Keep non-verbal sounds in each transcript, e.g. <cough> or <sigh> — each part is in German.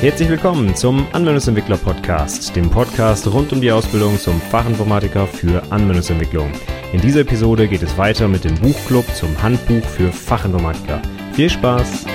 Herzlich willkommen zum Anwendungsentwickler Podcast, dem Podcast rund um die Ausbildung zum Fachinformatiker für Anwendungsentwicklung. In dieser Episode geht es weiter mit dem Buchclub zum Handbuch für Fachinformatiker. Viel Spaß!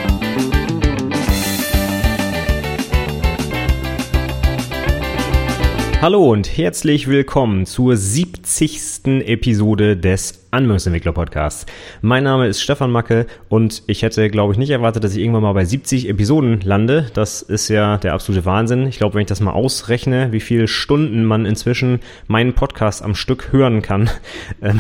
Hallo und herzlich willkommen zur 70. Episode des Anwendungsentwickler Podcast. Mein Name ist Stefan Macke und ich hätte, glaube ich, nicht erwartet, dass ich irgendwann mal bei 70 Episoden lande. Das ist ja der absolute Wahnsinn. Ich glaube, wenn ich das mal ausrechne, wie viele Stunden man inzwischen meinen Podcast am Stück hören kann <laughs> ähm,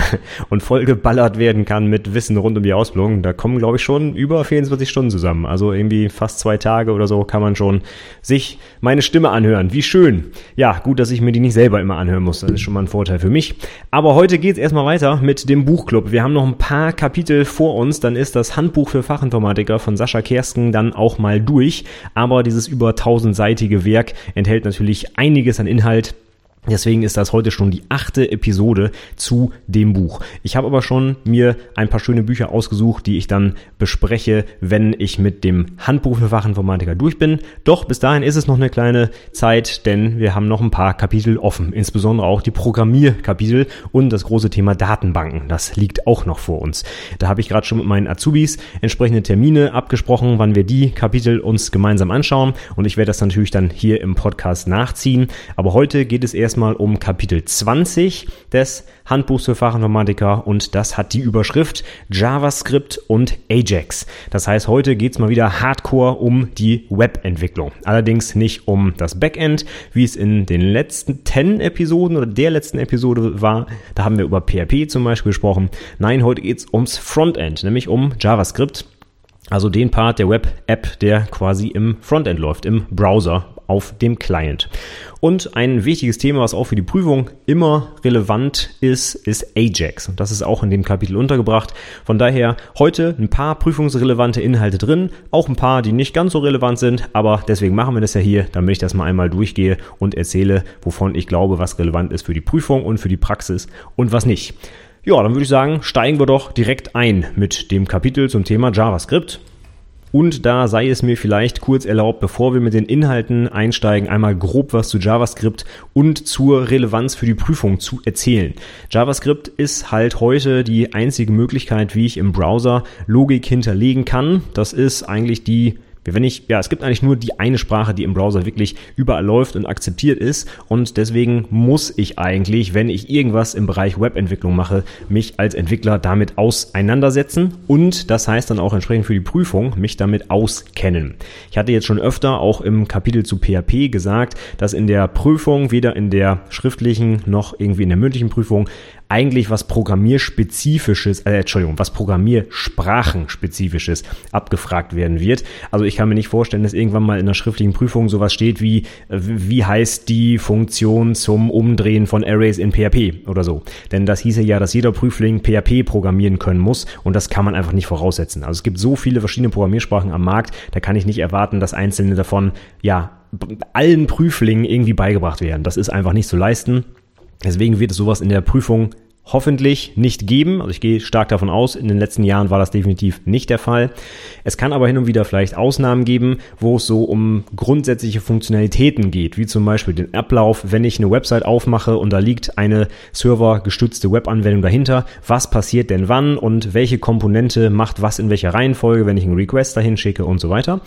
und vollgeballert werden kann mit Wissen rund um die Ausbildung, da kommen, glaube ich, schon über 24 Stunden zusammen. Also irgendwie fast zwei Tage oder so kann man schon sich meine Stimme anhören. Wie schön. Ja, gut, dass ich mir die nicht selber immer anhören muss. Das ist schon mal ein Vorteil für mich. Aber heute geht es erstmal weiter mit dem Buchclub. Wir haben noch ein paar Kapitel vor uns, dann ist das Handbuch für Fachinformatiker von Sascha Kersken dann auch mal durch. Aber dieses über tausendseitige Werk enthält natürlich einiges an Inhalt, Deswegen ist das heute schon die achte Episode zu dem Buch. Ich habe aber schon mir ein paar schöne Bücher ausgesucht, die ich dann bespreche, wenn ich mit dem Handbuch für Fachinformatiker durch bin. Doch bis dahin ist es noch eine kleine Zeit, denn wir haben noch ein paar Kapitel offen, insbesondere auch die Programmierkapitel und das große Thema Datenbanken. Das liegt auch noch vor uns. Da habe ich gerade schon mit meinen Azubis entsprechende Termine abgesprochen, wann wir die Kapitel uns gemeinsam anschauen und ich werde das natürlich dann hier im Podcast nachziehen. Aber heute geht es erst erstmal um Kapitel 20 des Handbuchs für Fachinformatiker und das hat die Überschrift JavaScript und Ajax. Das heißt, heute geht es mal wieder hardcore um die Webentwicklung. Allerdings nicht um das Backend, wie es in den letzten 10 Episoden oder der letzten Episode war. Da haben wir über PHP zum Beispiel gesprochen. Nein, heute geht es ums Frontend, nämlich um JavaScript. Also den Part der Web-App, der quasi im Frontend läuft, im Browser auf dem Client. Und ein wichtiges Thema, was auch für die Prüfung immer relevant ist, ist Ajax. Und das ist auch in dem Kapitel untergebracht. Von daher heute ein paar prüfungsrelevante Inhalte drin, auch ein paar, die nicht ganz so relevant sind, aber deswegen machen wir das ja hier, damit ich das mal einmal durchgehe und erzähle, wovon ich glaube, was relevant ist für die Prüfung und für die Praxis und was nicht. Ja, dann würde ich sagen, steigen wir doch direkt ein mit dem Kapitel zum Thema JavaScript. Und da sei es mir vielleicht kurz erlaubt, bevor wir mit den Inhalten einsteigen, einmal grob was zu JavaScript und zur Relevanz für die Prüfung zu erzählen. JavaScript ist halt heute die einzige Möglichkeit, wie ich im Browser Logik hinterlegen kann. Das ist eigentlich die wenn ich, ja, es gibt eigentlich nur die eine Sprache, die im Browser wirklich überall läuft und akzeptiert ist. Und deswegen muss ich eigentlich, wenn ich irgendwas im Bereich Webentwicklung mache, mich als Entwickler damit auseinandersetzen und das heißt dann auch entsprechend für die Prüfung mich damit auskennen. Ich hatte jetzt schon öfter auch im Kapitel zu PHP gesagt, dass in der Prüfung, weder in der schriftlichen noch irgendwie in der mündlichen Prüfung, eigentlich was Programmierspezifisches, äh, Entschuldigung, was Programmiersprachenspezifisches abgefragt werden wird. Also ich kann mir nicht vorstellen, dass irgendwann mal in der schriftlichen Prüfung sowas steht wie, äh, wie heißt die Funktion zum Umdrehen von Arrays in PHP oder so. Denn das hieße ja, dass jeder Prüfling PHP programmieren können muss und das kann man einfach nicht voraussetzen. Also es gibt so viele verschiedene Programmiersprachen am Markt, da kann ich nicht erwarten, dass einzelne davon, ja, allen Prüflingen irgendwie beigebracht werden. Das ist einfach nicht zu leisten. Deswegen wird sowas in der Prüfung hoffentlich nicht geben. Also ich gehe stark davon aus, in den letzten Jahren war das definitiv nicht der Fall. Es kann aber hin und wieder vielleicht Ausnahmen geben, wo es so um grundsätzliche Funktionalitäten geht, wie zum Beispiel den Ablauf, wenn ich eine Website aufmache und da liegt eine servergestützte Webanwendung dahinter. Was passiert denn wann und welche Komponente macht was in welcher Reihenfolge, wenn ich einen Request dahin schicke und so weiter.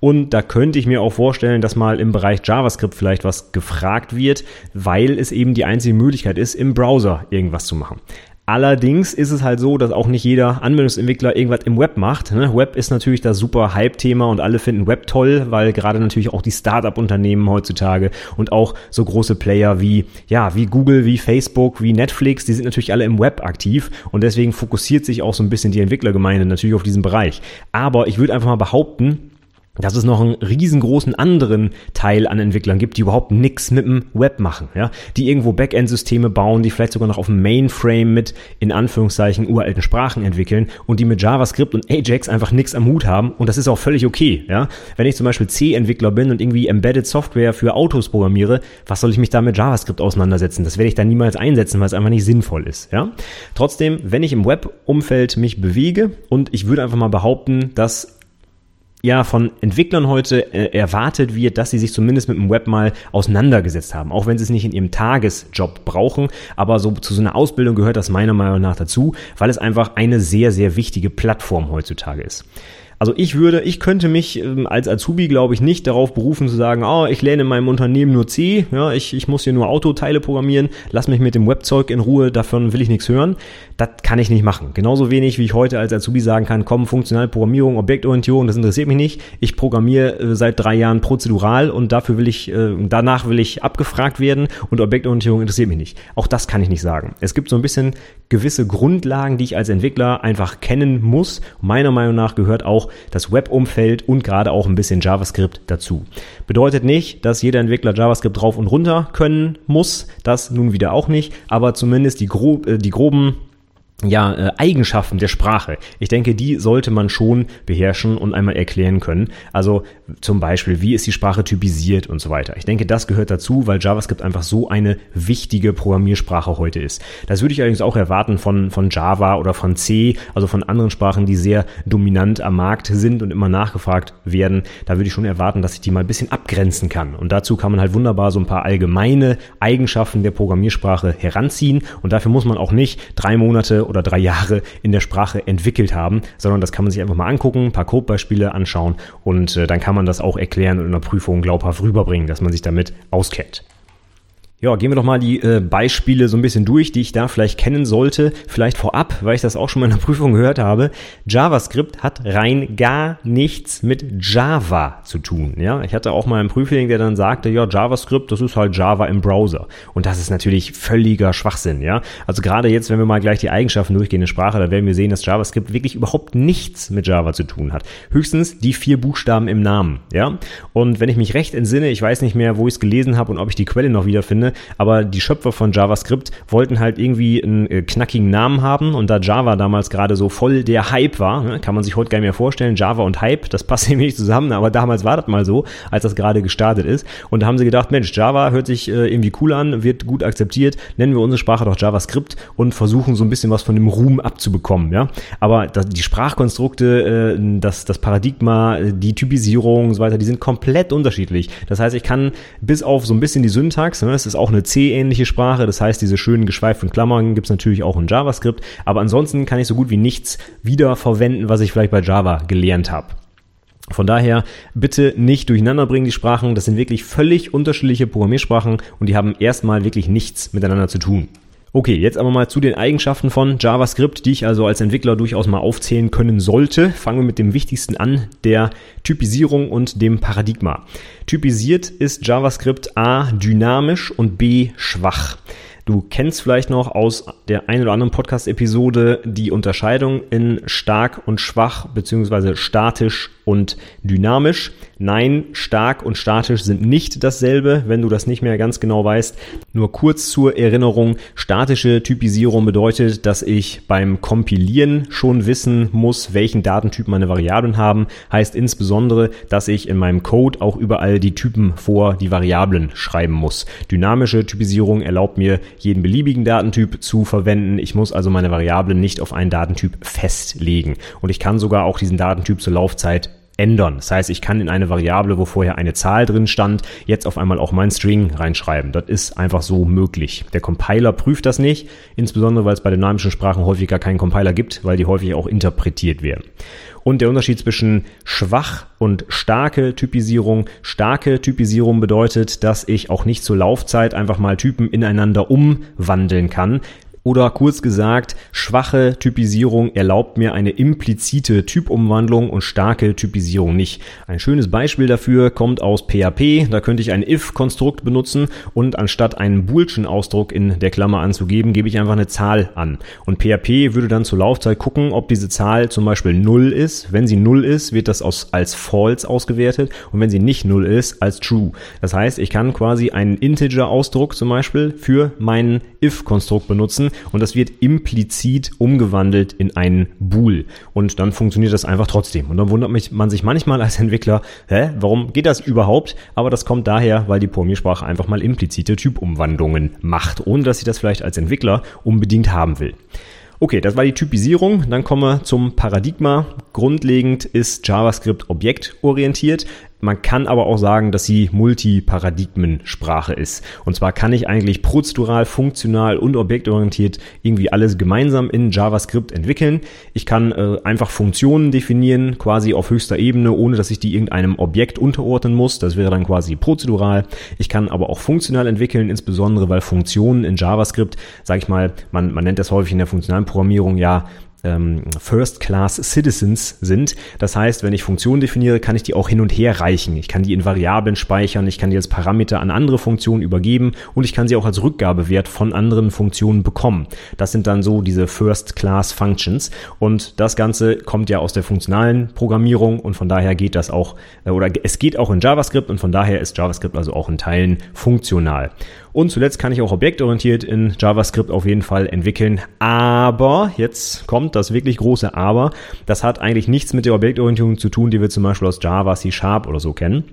Und da könnte ich mir auch vorstellen, dass mal im Bereich JavaScript vielleicht was gefragt wird, weil es eben die einzige Möglichkeit ist, im Browser irgendwas zu machen machen. Allerdings ist es halt so, dass auch nicht jeder Anwendungsentwickler irgendwas im Web macht. Ne? Web ist natürlich das super Hype-Thema und alle finden Web toll, weil gerade natürlich auch die Startup-Unternehmen heutzutage und auch so große Player wie, ja, wie Google, wie Facebook, wie Netflix, die sind natürlich alle im Web aktiv und deswegen fokussiert sich auch so ein bisschen die Entwicklergemeinde natürlich auf diesen Bereich. Aber ich würde einfach mal behaupten, dass es noch einen riesengroßen anderen Teil an Entwicklern gibt, die überhaupt nichts mit dem Web machen, ja, die irgendwo Backend-Systeme bauen, die vielleicht sogar noch auf dem Mainframe mit in Anführungszeichen uralten Sprachen entwickeln und die mit JavaScript und Ajax einfach nichts am Hut haben und das ist auch völlig okay, ja. Wenn ich zum Beispiel C-Entwickler bin und irgendwie Embedded Software für Autos programmiere, was soll ich mich da mit JavaScript auseinandersetzen? Das werde ich dann niemals einsetzen, weil es einfach nicht sinnvoll ist, ja. Trotzdem, wenn ich im Web-Umfeld mich bewege und ich würde einfach mal behaupten, dass ja von Entwicklern heute äh, erwartet wird, dass sie sich zumindest mit dem Web mal auseinandergesetzt haben, auch wenn sie es nicht in ihrem Tagesjob brauchen, aber so zu so einer Ausbildung gehört das meiner Meinung nach dazu, weil es einfach eine sehr, sehr wichtige Plattform heutzutage ist. Also ich würde, ich könnte mich ähm, als Azubi, glaube ich, nicht darauf berufen zu sagen, oh, ich lerne in meinem Unternehmen nur C, ja, ich, ich muss hier nur Autoteile programmieren, lass mich mit dem Webzeug in Ruhe, davon will ich nichts hören. Das kann ich nicht machen. Genauso wenig, wie ich heute als Azubi sagen kann, komm, funktionale Programmierung, Objektorientierung, das interessiert mich nicht. Ich programmiere äh, seit drei Jahren prozedural und dafür will ich, äh, danach will ich abgefragt werden und Objektorientierung interessiert mich nicht. Auch das kann ich nicht sagen. Es gibt so ein bisschen gewisse Grundlagen, die ich als Entwickler einfach kennen muss. Meiner Meinung nach gehört auch das Web-Umfeld und gerade auch ein bisschen JavaScript dazu. Bedeutet nicht, dass jeder Entwickler JavaScript drauf und runter können muss. Das nun wieder auch nicht, aber zumindest die, grob, äh, die groben ja, äh, Eigenschaften der Sprache. Ich denke, die sollte man schon beherrschen und einmal erklären können. Also zum Beispiel, wie ist die Sprache typisiert und so weiter. Ich denke, das gehört dazu, weil JavaScript einfach so eine wichtige Programmiersprache heute ist. Das würde ich allerdings auch erwarten von, von Java oder von C, also von anderen Sprachen, die sehr dominant am Markt sind und immer nachgefragt werden. Da würde ich schon erwarten, dass ich die mal ein bisschen abgrenzen kann. Und dazu kann man halt wunderbar so ein paar allgemeine Eigenschaften der Programmiersprache heranziehen. Und dafür muss man auch nicht drei Monate oder drei Jahre in der Sprache entwickelt haben, sondern das kann man sich einfach mal angucken, ein paar Codebeispiele anschauen und äh, dann kann man das auch erklären und in der Prüfung glaubhaft rüberbringen, dass man sich damit auskennt. Ja, gehen wir doch mal die äh, Beispiele so ein bisschen durch, die ich da vielleicht kennen sollte. Vielleicht vorab, weil ich das auch schon mal in der Prüfung gehört habe. JavaScript hat rein gar nichts mit Java zu tun. Ja, ich hatte auch mal einen Prüfling, der dann sagte, ja, JavaScript, das ist halt Java im Browser. Und das ist natürlich völliger Schwachsinn. Ja, also gerade jetzt, wenn wir mal gleich die Eigenschaften durchgehen in Sprache, da werden wir sehen, dass JavaScript wirklich überhaupt nichts mit Java zu tun hat. Höchstens die vier Buchstaben im Namen. Ja, und wenn ich mich recht entsinne, ich weiß nicht mehr, wo ich es gelesen habe und ob ich die Quelle noch wiederfinde, aber die Schöpfer von JavaScript wollten halt irgendwie einen äh, knackigen Namen haben. Und da Java damals gerade so voll der Hype war, ne, kann man sich heute gar nicht mehr vorstellen, Java und Hype, das passt <laughs> irgendwie nicht zusammen, aber damals war das mal so, als das gerade gestartet ist. Und da haben sie gedacht, Mensch, Java hört sich äh, irgendwie cool an, wird gut akzeptiert, nennen wir unsere Sprache doch JavaScript und versuchen so ein bisschen was von dem Ruhm abzubekommen, ja, aber das, die Sprachkonstrukte, äh, das, das Paradigma, die Typisierung und so weiter, die sind komplett unterschiedlich. Das heißt, ich kann bis auf so ein bisschen die Syntax, ne, das ist auch auch eine C-ähnliche Sprache. Das heißt, diese schönen geschweiften Klammern gibt es natürlich auch in JavaScript. Aber ansonsten kann ich so gut wie nichts wiederverwenden, was ich vielleicht bei Java gelernt habe. Von daher bitte nicht durcheinander bringen die Sprachen. Das sind wirklich völlig unterschiedliche Programmiersprachen und die haben erstmal wirklich nichts miteinander zu tun. Okay, jetzt aber mal zu den Eigenschaften von JavaScript, die ich also als Entwickler durchaus mal aufzählen können sollte. Fangen wir mit dem wichtigsten an, der Typisierung und dem Paradigma. Typisiert ist JavaScript A dynamisch und B schwach. Du kennst vielleicht noch aus der einen oder anderen Podcast-Episode die Unterscheidung in stark und schwach beziehungsweise statisch und dynamisch. Nein, stark und statisch sind nicht dasselbe, wenn du das nicht mehr ganz genau weißt. Nur kurz zur Erinnerung, statische Typisierung bedeutet, dass ich beim Kompilieren schon wissen muss, welchen Datentyp meine Variablen haben. Heißt insbesondere, dass ich in meinem Code auch überall die Typen vor die Variablen schreiben muss. Dynamische Typisierung erlaubt mir, jeden beliebigen Datentyp zu verwenden. Ich muss also meine Variablen nicht auf einen Datentyp festlegen. Und ich kann sogar auch diesen Datentyp zur Laufzeit ändern. Das heißt, ich kann in eine Variable, wo vorher eine Zahl drin stand, jetzt auf einmal auch mein String reinschreiben. Das ist einfach so möglich. Der Compiler prüft das nicht, insbesondere weil es bei dynamischen Sprachen häufig gar keinen Compiler gibt, weil die häufig auch interpretiert werden. Und der Unterschied zwischen schwach und starke Typisierung. Starke Typisierung bedeutet, dass ich auch nicht zur Laufzeit einfach mal Typen ineinander umwandeln kann, oder kurz gesagt, schwache Typisierung erlaubt mir eine implizite Typumwandlung und starke Typisierung nicht. Ein schönes Beispiel dafür kommt aus PHP. Da könnte ich ein if-Konstrukt benutzen und anstatt einen boolschen Ausdruck in der Klammer anzugeben, gebe ich einfach eine Zahl an. Und PHP würde dann zur Laufzeit gucken, ob diese Zahl zum Beispiel 0 ist. Wenn sie 0 ist, wird das als false ausgewertet und wenn sie nicht 0 ist, als true. Das heißt, ich kann quasi einen Integer-Ausdruck zum Beispiel für meinen if-Konstrukt benutzen und das wird implizit umgewandelt in einen Bool. Und dann funktioniert das einfach trotzdem. Und dann wundert mich, man sich manchmal als Entwickler, hä, warum geht das überhaupt? Aber das kommt daher, weil die Programmiersprache einfach mal implizite Typumwandlungen macht, ohne dass ich das vielleicht als Entwickler unbedingt haben will. Okay, das war die Typisierung. Dann kommen wir zum Paradigma. Grundlegend ist JavaScript objektorientiert. Man kann aber auch sagen, dass sie Multiparadigmensprache ist. Und zwar kann ich eigentlich prozedural, funktional und objektorientiert irgendwie alles gemeinsam in JavaScript entwickeln. Ich kann äh, einfach Funktionen definieren, quasi auf höchster Ebene, ohne dass ich die irgendeinem Objekt unterordnen muss. Das wäre dann quasi prozedural. Ich kann aber auch funktional entwickeln, insbesondere weil Funktionen in JavaScript, sage ich mal, man, man nennt das häufig in der funktionalen Programmierung ja ähm, First-Class Citizens sind. Das heißt, wenn ich Funktionen definiere, kann ich die auch hin und her reichen. Ich kann die in Variablen speichern, ich kann die als Parameter an andere Funktionen übergeben und ich kann sie auch als Rückgabewert von anderen Funktionen bekommen. Das sind dann so diese First-Class Functions und das Ganze kommt ja aus der funktionalen Programmierung und von daher geht das auch, äh, oder es geht auch in JavaScript und von daher ist JavaScript also auch in Teilen funktional. Und zuletzt kann ich auch objektorientiert in JavaScript auf jeden Fall entwickeln. Aber, jetzt kommt das wirklich große Aber, das hat eigentlich nichts mit der Objektorientierung zu tun, die wir zum Beispiel aus Java, C Sharp oder so kennen.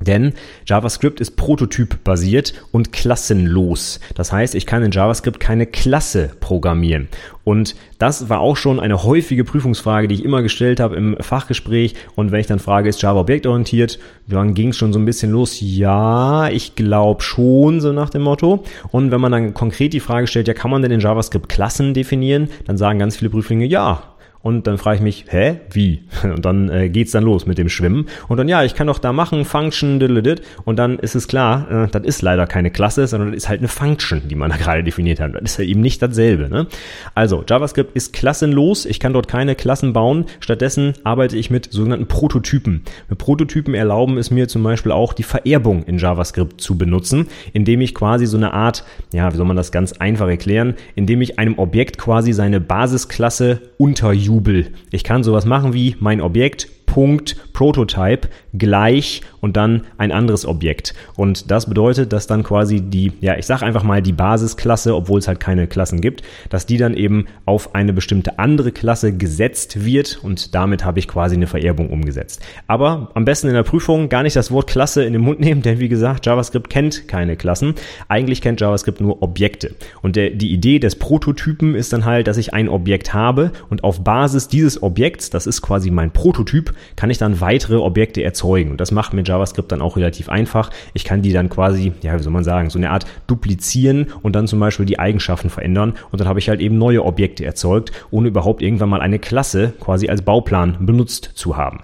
Denn JavaScript ist prototypbasiert und klassenlos. Das heißt, ich kann in JavaScript keine Klasse programmieren. Und das war auch schon eine häufige Prüfungsfrage, die ich immer gestellt habe im Fachgespräch. Und wenn ich dann frage, ist Java objektorientiert, dann ging es schon so ein bisschen los. Ja, ich glaube schon, so nach dem Motto. Und wenn man dann konkret die Frage stellt, ja, kann man denn in JavaScript Klassen definieren? Dann sagen ganz viele Prüflinge, ja, und dann frage ich mich, hä, wie? <laughs> Und dann äh, geht's dann los mit dem Schwimmen. Und dann, ja, ich kann doch da machen, Function, diddledid. Und dann ist es klar, äh, das ist leider keine Klasse, sondern das ist halt eine Function, die man da <laughs> gerade definiert hat. Das ist ja eben nicht dasselbe. Ne? Also, JavaScript ist klassenlos. Ich kann dort keine Klassen bauen. Stattdessen arbeite ich mit sogenannten Prototypen. Mit Prototypen erlauben es mir zum Beispiel auch, die Vererbung in JavaScript zu benutzen, indem ich quasi so eine Art, ja, wie soll man das ganz einfach erklären, indem ich einem Objekt quasi seine Basisklasse unterjubel Jubel. Ich kann sowas machen wie mein Objekt Punkt Prototype gleich und dann ein anderes Objekt. Und das bedeutet, dass dann quasi die, ja, ich sag einfach mal die Basisklasse, obwohl es halt keine Klassen gibt, dass die dann eben auf eine bestimmte andere Klasse gesetzt wird und damit habe ich quasi eine Vererbung umgesetzt. Aber am besten in der Prüfung gar nicht das Wort Klasse in den Mund nehmen, denn wie gesagt, JavaScript kennt keine Klassen. Eigentlich kennt JavaScript nur Objekte. Und der, die Idee des Prototypen ist dann halt, dass ich ein Objekt habe und auf Basis dieses Objekts, das ist quasi mein Prototyp, kann ich dann weitere Objekte erzeugen. Und das macht mir JavaScript dann auch relativ einfach. Ich kann die dann quasi, ja, wie soll man sagen, so eine Art duplizieren und dann zum Beispiel die Eigenschaften verändern. Und dann habe ich halt eben neue Objekte erzeugt, ohne überhaupt irgendwann mal eine Klasse quasi als Bauplan benutzt zu haben.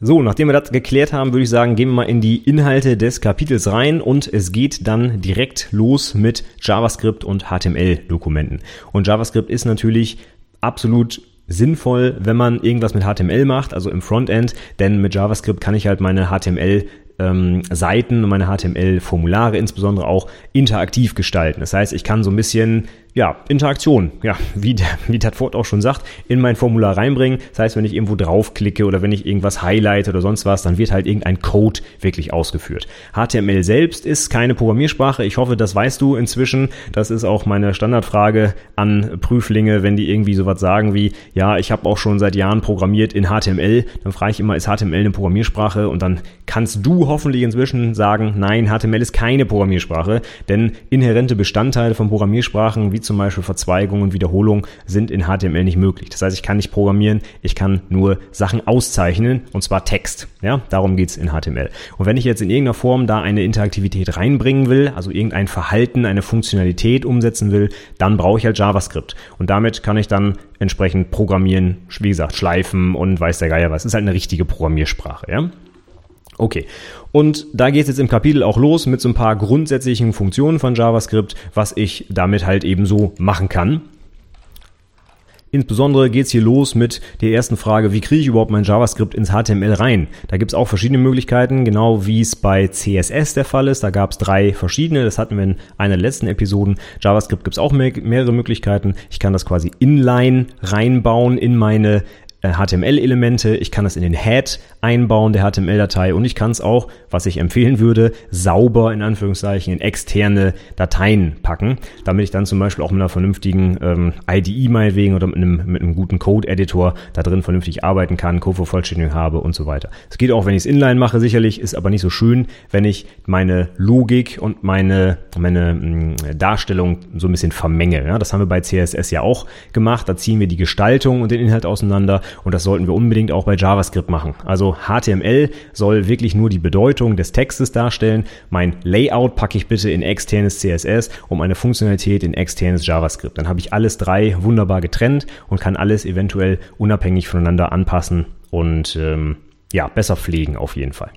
So, nachdem wir das geklärt haben, würde ich sagen, gehen wir mal in die Inhalte des Kapitels rein und es geht dann direkt los mit JavaScript und HTML-Dokumenten. Und JavaScript ist natürlich absolut sinnvoll, wenn man irgendwas mit HTML macht, also im Frontend, denn mit JavaScript kann ich halt meine HTML ähm, Seiten und meine HTML-Formulare insbesondere auch interaktiv gestalten. Das heißt, ich kann so ein bisschen ja, Interaktion, ja, <laughs> wie, der, wie Wort auch schon sagt, in mein Formular reinbringen. Das heißt, wenn ich irgendwo draufklicke oder wenn ich irgendwas highlighte oder sonst was, dann wird halt irgendein Code wirklich ausgeführt. HTML selbst ist keine Programmiersprache. Ich hoffe, das weißt du inzwischen. Das ist auch meine Standardfrage an Prüflinge, wenn die irgendwie sowas sagen wie, ja, ich habe auch schon seit Jahren programmiert in HTML. Dann frage ich immer, ist HTML eine Programmiersprache? Und dann kannst du hoffentlich inzwischen sagen, nein, HTML ist keine Programmiersprache, denn inhärente Bestandteile von Programmiersprachen wie zum Beispiel Verzweigungen und Wiederholungen sind in HTML nicht möglich. Das heißt, ich kann nicht programmieren, ich kann nur Sachen auszeichnen und zwar Text. Ja, darum geht's in HTML. Und wenn ich jetzt in irgendeiner Form da eine Interaktivität reinbringen will, also irgendein Verhalten, eine Funktionalität umsetzen will, dann brauche ich halt JavaScript. Und damit kann ich dann entsprechend programmieren, wie gesagt, schleifen und weiß der Geier was. Ist halt eine richtige Programmiersprache, ja. Okay. Und da geht es jetzt im Kapitel auch los mit so ein paar grundsätzlichen Funktionen von JavaScript, was ich damit halt eben so machen kann. Insbesondere geht's hier los mit der ersten Frage, wie kriege ich überhaupt mein JavaScript ins HTML rein? Da gibt's auch verschiedene Möglichkeiten, genau wie es bei CSS der Fall ist. Da gab's drei verschiedene, das hatten wir in einer der letzten Episoden. JavaScript gibt's auch mehr, mehrere Möglichkeiten. Ich kann das quasi inline reinbauen in meine HTML-Elemente, ich kann es in den Head einbauen der HTML-Datei und ich kann es auch, was ich empfehlen würde, sauber in Anführungszeichen in externe Dateien packen, damit ich dann zum Beispiel auch mit einer vernünftigen ähm, IDE meinetwegen oder mit einem, mit einem guten Code-Editor da drin vernünftig arbeiten kann, Code-Vervollständigung habe und so weiter. Es geht auch, wenn ich es inline mache, sicherlich, ist aber nicht so schön, wenn ich meine Logik und meine, meine mh, mm, Darstellung so ein bisschen vermenge. Ja? Das haben wir bei CSS ja auch gemacht. Da ziehen wir die Gestaltung und den Inhalt auseinander und das sollten wir unbedingt auch bei JavaScript machen. Also HTML soll wirklich nur die Bedeutung des Textes darstellen. Mein Layout packe ich bitte in externes CSS und meine Funktionalität in externes JavaScript. Dann habe ich alles drei wunderbar getrennt und kann alles eventuell unabhängig voneinander anpassen und ähm, ja, besser pflegen auf jeden Fall.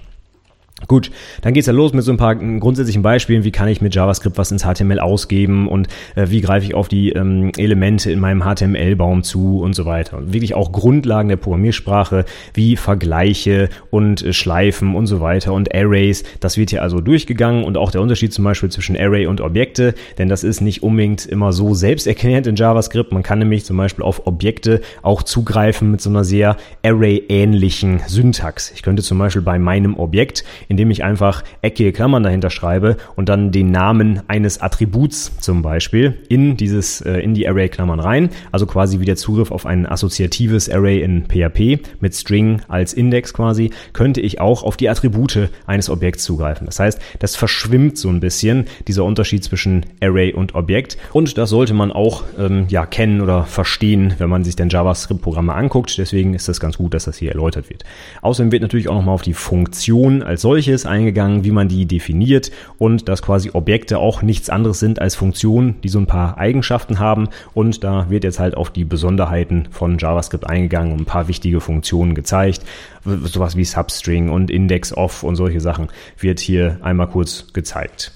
Gut, dann geht's ja los mit so ein paar grundsätzlichen Beispielen. Wie kann ich mit JavaScript was ins HTML ausgeben und äh, wie greife ich auf die ähm, Elemente in meinem HTML-Baum zu und so weiter. Und wirklich auch Grundlagen der Programmiersprache wie Vergleiche und äh, Schleifen und so weiter und Arrays. Das wird hier also durchgegangen und auch der Unterschied zum Beispiel zwischen Array und Objekte, denn das ist nicht unbedingt immer so selbsterklärend in JavaScript. Man kann nämlich zum Beispiel auf Objekte auch zugreifen mit so einer sehr Array-ähnlichen Syntax. Ich könnte zum Beispiel bei meinem Objekt indem ich einfach eckige Klammern dahinter schreibe und dann den Namen eines Attributs zum Beispiel in dieses, äh, in die Array-Klammern rein. Also quasi wie der Zugriff auf ein assoziatives Array in PHP mit String als Index quasi, könnte ich auch auf die Attribute eines Objekts zugreifen. Das heißt, das verschwimmt so ein bisschen, dieser Unterschied zwischen Array und Objekt. Und das sollte man auch ähm, ja, kennen oder verstehen, wenn man sich denn JavaScript-Programme anguckt. Deswegen ist das ganz gut, dass das hier erläutert wird. Außerdem wird natürlich auch nochmal auf die Funktion als solche solches eingegangen, wie man die definiert und dass quasi Objekte auch nichts anderes sind als Funktionen, die so ein paar Eigenschaften haben. Und da wird jetzt halt auf die Besonderheiten von JavaScript eingegangen und ein paar wichtige Funktionen gezeigt. Sowas wie Substring und Index Off und solche Sachen wird hier einmal kurz gezeigt.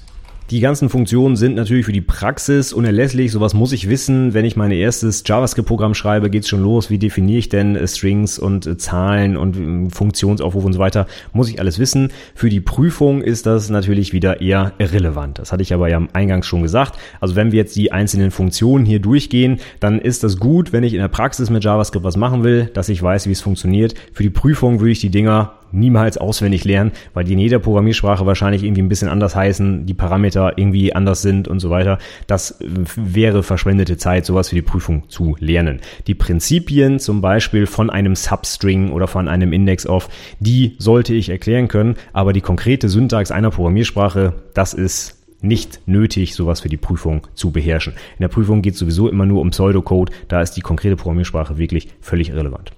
Die ganzen Funktionen sind natürlich für die Praxis unerlässlich. Sowas muss ich wissen. Wenn ich mein erstes JavaScript-Programm schreibe, geht's schon los. Wie definiere ich denn äh, Strings und äh, Zahlen und äh, Funktionsaufruf und so weiter? Muss ich alles wissen. Für die Prüfung ist das natürlich wieder eher irrelevant. Das hatte ich aber ja eingangs schon gesagt. Also wenn wir jetzt die einzelnen Funktionen hier durchgehen, dann ist das gut, wenn ich in der Praxis mit JavaScript was machen will, dass ich weiß, wie es funktioniert. Für die Prüfung würde ich die Dinger niemals auswendig lernen, weil die in jeder Programmiersprache wahrscheinlich irgendwie ein bisschen anders heißen, die Parameter irgendwie anders sind und so weiter. Das äh, wäre verschwendete Zeit, sowas für die Prüfung zu lernen. Die Prinzipien zum Beispiel von einem Substring oder von einem Index of, die sollte ich erklären können, aber die konkrete Syntax einer Programmiersprache, das ist nicht nötig, sowas für die Prüfung zu beherrschen. In der Prüfung geht es sowieso immer nur um Pseudocode, da ist die konkrete Programmiersprache wirklich völlig irrelevant.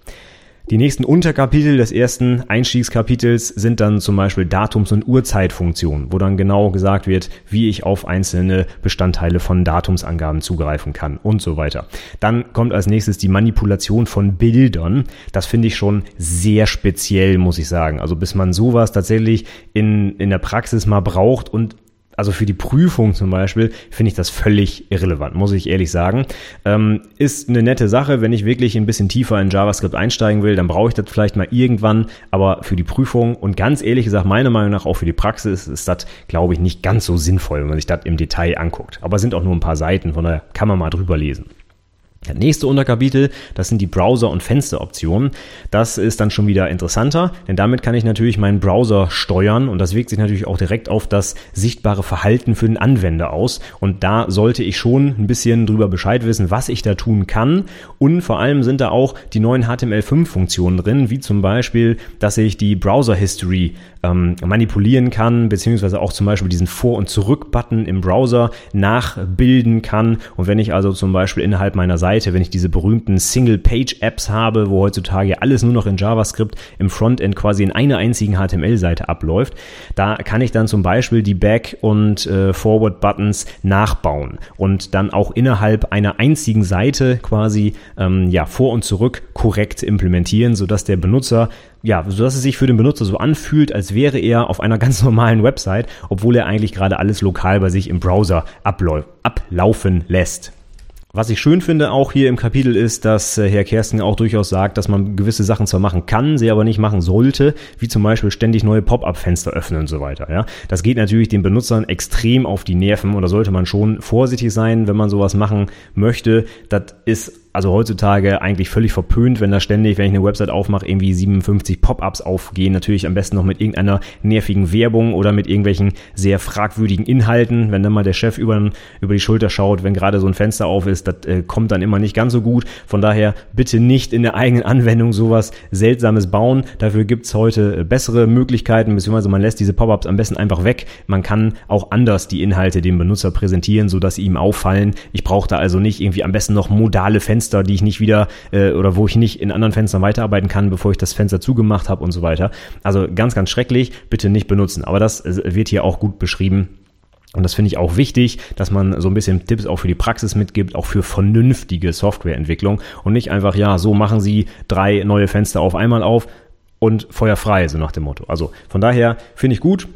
Die nächsten Unterkapitel des ersten Einstiegskapitels sind dann zum Beispiel Datums- und Uhrzeitfunktionen, wo dann genau gesagt wird, wie ich auf einzelne Bestandteile von Datumsangaben zugreifen kann und so weiter. Dann kommt als nächstes die Manipulation von Bildern. Das finde ich schon sehr speziell, muss ich sagen. Also bis man sowas tatsächlich in, in der Praxis mal braucht und also für die Prüfung zum Beispiel, finde ich das völlig irrelevant, muss ich ehrlich sagen. Ähm, ist eine nette Sache, wenn ich wirklich ein bisschen tiefer in JavaScript einsteigen will, dann brauche ich das vielleicht mal irgendwann, aber für die Prüfung und ganz ehrlich gesagt, meiner Meinung nach auch für die Praxis ist das, glaube ich, nicht ganz so sinnvoll, wenn man sich das im Detail anguckt. Aber sind auch nur ein paar Seiten, von daher kann man mal drüber lesen. Das nächste Unterkapitel, das sind die Browser- und Fensteroptionen. Das ist dann schon wieder interessanter, denn damit kann ich natürlich meinen Browser steuern und das wirkt sich natürlich auch direkt auf das sichtbare Verhalten für den Anwender aus. Und da sollte ich schon ein bisschen drüber Bescheid wissen, was ich da tun kann. Und vor allem sind da auch die neuen HTML5-Funktionen drin, wie zum Beispiel, dass ich die Browser-History ähm, manipulieren kann, beziehungsweise auch zum Beispiel diesen Vor- und Zurück-Button im Browser nachbilden kann. Und wenn ich also zum Beispiel innerhalb meiner Seite, wenn ich diese berühmten Single-Page-Apps habe, wo heutzutage alles nur noch in JavaScript im Frontend quasi in einer einzigen HTML-Seite abläuft, da kann ich dann zum Beispiel die Back- und äh, Forward-Buttons nachbauen und dann auch innerhalb einer einzigen Seite quasi ähm, ja, vor und zurück korrekt implementieren, sodass der Benutzer ja, sodass es sich für den Benutzer so anfühlt, als wäre er auf einer <laughs> ganz normalen Website, obwohl er eigentlich gerade alles lokal bei sich im Browser ablaufen lässt. Was ich schön finde auch hier im Kapitel ist, dass äh, Herr Kersten auch durchaus sagt, dass man gewisse Sachen zwar machen kann, sie aber nicht machen sollte, wie zum Beispiel ständig neue Pop-up-Fenster öffnen und so weiter. Ja, das geht natürlich den Benutzern extrem auf die Nerven und da sollte man schon vorsichtig sein, wenn man sowas machen möchte. Das ist also heutzutage eigentlich völlig verpönt, wenn da ständig, wenn ich eine Website aufmache, irgendwie 57 Pop-ups aufgehen. Natürlich am besten noch mit irgendeiner nervigen Werbung oder mit irgendwelchen sehr fragwürdigen Inhalten. Wenn dann mal der Chef über, über die Schulter schaut, wenn gerade so ein Fenster auf ist, das äh, kommt dann immer nicht ganz so gut. Von daher bitte nicht in der eigenen Anwendung sowas Seltsames bauen. Dafür gibt's heute äh, bessere Möglichkeiten, beziehungsweise man lässt diese Pop-ups am besten einfach weg. Man kann auch anders die Inhalte dem Benutzer präsentieren, sodass sie ihm auffallen. Ich brauche da also nicht irgendwie am besten noch modale Fenster, die ich nicht wieder äh, oder wo ich nicht in anderen Fenstern weiterarbeiten kann, bevor ich das Fenster zugemacht habe und so weiter. Also ganz, ganz schrecklich, bitte nicht benutzen. Aber das äh, wird hier auch gut beschrieben. Und das finde ich auch wichtig, dass man so ein bisschen Tipps auch für die Praxis mitgibt, auch für vernünftige Softwareentwicklung und nicht einfach, ja, so machen Sie drei neue Fenster auf einmal auf und Feuer frei, so nach dem Motto. Also von daher finde ich gut.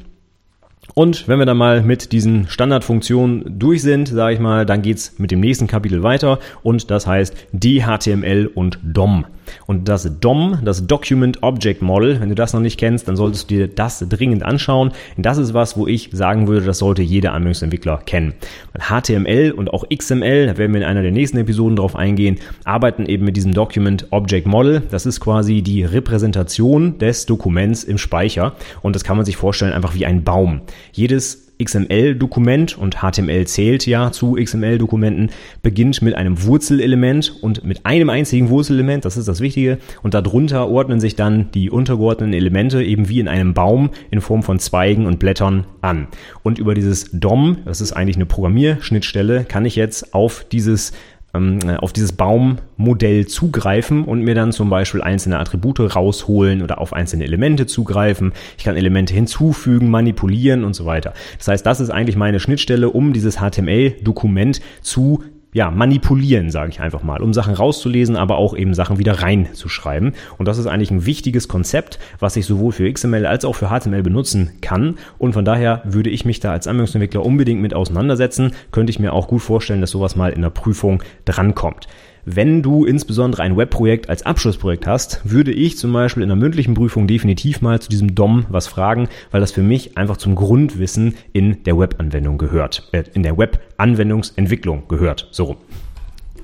Und wenn wir dann mal mit diesen Standardfunktionen durch sind, sage ich mal, dann geht's mit dem nächsten Kapitel weiter und das heißt DHTML und DOM. Und das DOM, das Document Object Model, wenn du das noch nicht kennst, dann solltest du dir das dringend anschauen. Das ist was, wo ich sagen würde, das sollte jeder Anwendungsentwickler kennen. HTML und auch XML, da werden wir in einer der nächsten Episoden drauf eingehen, arbeiten eben mit diesem Document Object Model. Das ist quasi die Repräsentation des Dokuments im Speicher. Und das kann man sich vorstellen einfach wie ein Baum. Jedes XML-Dokument und HTML zählt ja zu XML-Dokumenten, beginnt mit einem Wurzelelement und mit einem einzigen Wurzelelement, das ist das Wichtige, und darunter ordnen sich dann die untergeordneten Elemente eben wie in einem Baum in Form von Zweigen und Blättern an. Und über dieses DOM, das ist eigentlich eine Programmierschnittstelle, kann ich jetzt auf dieses auf dieses Baummodell zugreifen und mir dann zum Beispiel einzelne Attribute rausholen oder auf einzelne Elemente zugreifen. Ich kann Elemente hinzufügen, manipulieren und so weiter. Das heißt, das ist eigentlich meine Schnittstelle, um dieses HTML-Dokument zu ja, manipulieren, sage ich einfach mal, um Sachen rauszulesen, aber auch eben Sachen wieder reinzuschreiben. Und das ist eigentlich ein wichtiges Konzept, was ich sowohl für XML als auch für HTML benutzen kann. Und von daher würde ich mich da als Anwendungsentwickler unbedingt mit auseinandersetzen. Könnte ich mir auch gut vorstellen, dass sowas mal in der Prüfung drankommt. Wenn du insbesondere ein Webprojekt als Abschlussprojekt hast, würde ich zum Beispiel in der mündlichen Prüfung definitiv mal zu diesem DOM was fragen, weil das für mich einfach zum Grundwissen in der Webanwendung gehört, äh, in der Webanwendungsentwicklung gehört. So rum.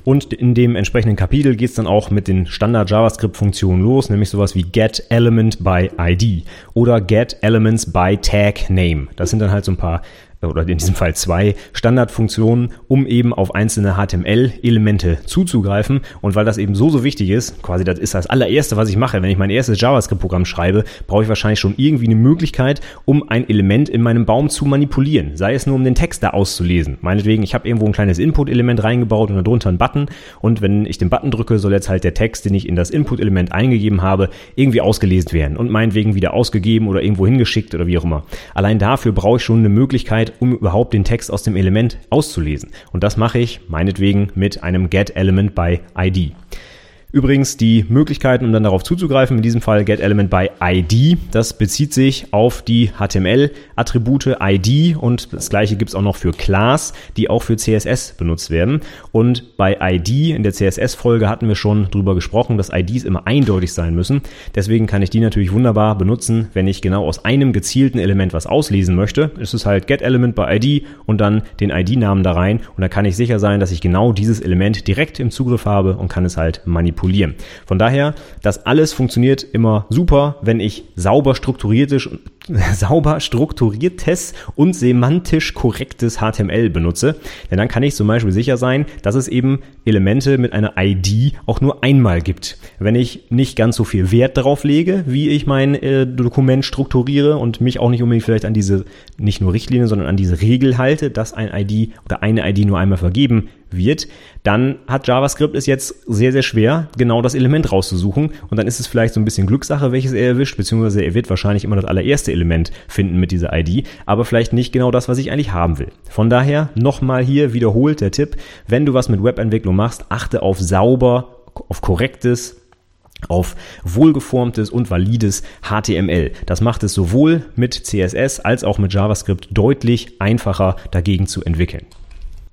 Und in dem entsprechenden Kapitel geht es dann auch mit den Standard JavaScript-Funktionen los, nämlich sowas wie get element by ID oder get elements by tag name. Das sind dann halt so ein paar oder in diesem Fall zwei Standardfunktionen, um eben auf einzelne HTML-Elemente zuzugreifen. Und weil das eben so, so wichtig ist, quasi das ist das allererste, was ich mache, wenn ich mein erstes JavaScript-Programm schreibe, brauche ich wahrscheinlich schon irgendwie eine Möglichkeit, um ein Element in meinem Baum zu manipulieren. Sei es nur, um den Text da auszulesen. Meinetwegen, ich habe irgendwo ein kleines Input-Element reingebaut und darunter einen Button. Und wenn ich den Button drücke, soll jetzt halt der Text, den ich in das Input-Element eingegeben habe, irgendwie ausgelesen werden und meinetwegen wieder ausgegeben oder irgendwo hingeschickt oder wie auch immer. Allein dafür brauche ich schon eine Möglichkeit, Möglichkeit, um überhaupt den Text aus dem Element auszulesen. Und das mache ich meinetwegen mit einem Get Element by ID. Übrigens die Möglichkeiten, um dann darauf zuzugreifen, in diesem Fall getElement by ID. Das bezieht sich auf die HTML-Attribute ID und das gleiche gibt es auch noch für Class, die auch für CSS benutzt werden. Und bei ID in der CSS-Folge hatten wir schon drüber gesprochen, dass IDs immer eindeutig sein müssen. Deswegen kann ich die natürlich wunderbar benutzen, wenn ich genau aus einem gezielten Element was auslesen möchte. Es ist halt getElement by ID und dann den ID-Namen da rein und dann kann ich sicher sein, dass ich genau dieses Element direkt im Zugriff habe und kann es halt manipulieren manipulieren. Von daher, das alles funktioniert immer super, wenn ich sauber strukturiertes, <laughs> sauber strukturiertes und semantisch korrektes HTML benutze. Denn dann kann ich zum Beispiel sicher sein, dass es eben Elemente mit einer ID auch nur einmal gibt. Wenn ich nicht ganz so viel Wert darauf lege, wie ich mein äh, Dokument strukturiere und mich auch nicht unbedingt vielleicht an diese, nicht nur Richtlinie, sondern an diese Regel halte, dass ein ID oder eine ID nur einmal vergeben wird, dann hat JavaScript es jetzt sehr, sehr schwer, genau das Element rauszusuchen. Und dann ist es vielleicht so ein bisschen Glückssache, welches er erwischt, beziehungsweise er wird wahrscheinlich immer das allererste Element finden mit dieser ID, aber vielleicht nicht genau das, was ich eigentlich haben will. Von daher nochmal hier wiederholt der Tipp, wenn du was mit Webentwicklung machst, achte auf sauber, auf korrektes, auf wohlgeformtes und valides HTML. Das macht es sowohl mit CSS als auch mit JavaScript deutlich einfacher dagegen zu entwickeln.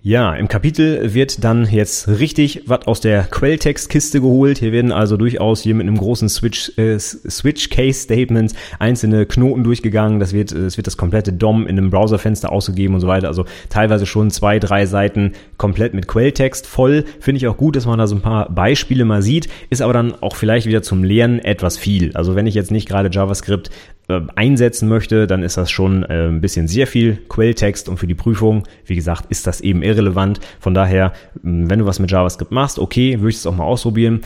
Ja, im Kapitel wird dann jetzt richtig was aus der Quelltextkiste geholt. Hier werden also durchaus hier mit einem großen Switch, äh, Switch Case Statement einzelne Knoten durchgegangen. Das wird, es wird das komplette DOM in einem Browserfenster ausgegeben und so weiter. Also teilweise schon zwei, drei Seiten komplett mit Quelltext voll. Finde ich auch gut, dass man da so ein paar Beispiele mal sieht. Ist aber dann auch vielleicht wieder zum Lernen etwas viel. Also wenn ich jetzt nicht gerade JavaScript äh, einsetzen möchte, dann ist das schon äh, ein bisschen sehr viel Quelltext und für die Prüfung, wie gesagt, ist das eben irrelevant. Von daher, wenn du was mit JavaScript machst, okay, würde ich es auch mal ausprobieren.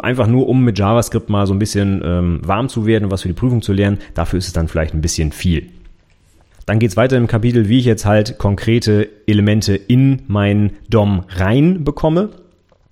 Einfach nur, um mit JavaScript mal so ein bisschen ähm, warm zu werden und was für die Prüfung zu lernen, dafür ist es dann vielleicht ein bisschen viel. Dann geht's weiter im Kapitel, wie ich jetzt halt konkrete Elemente in mein DOM rein bekomme.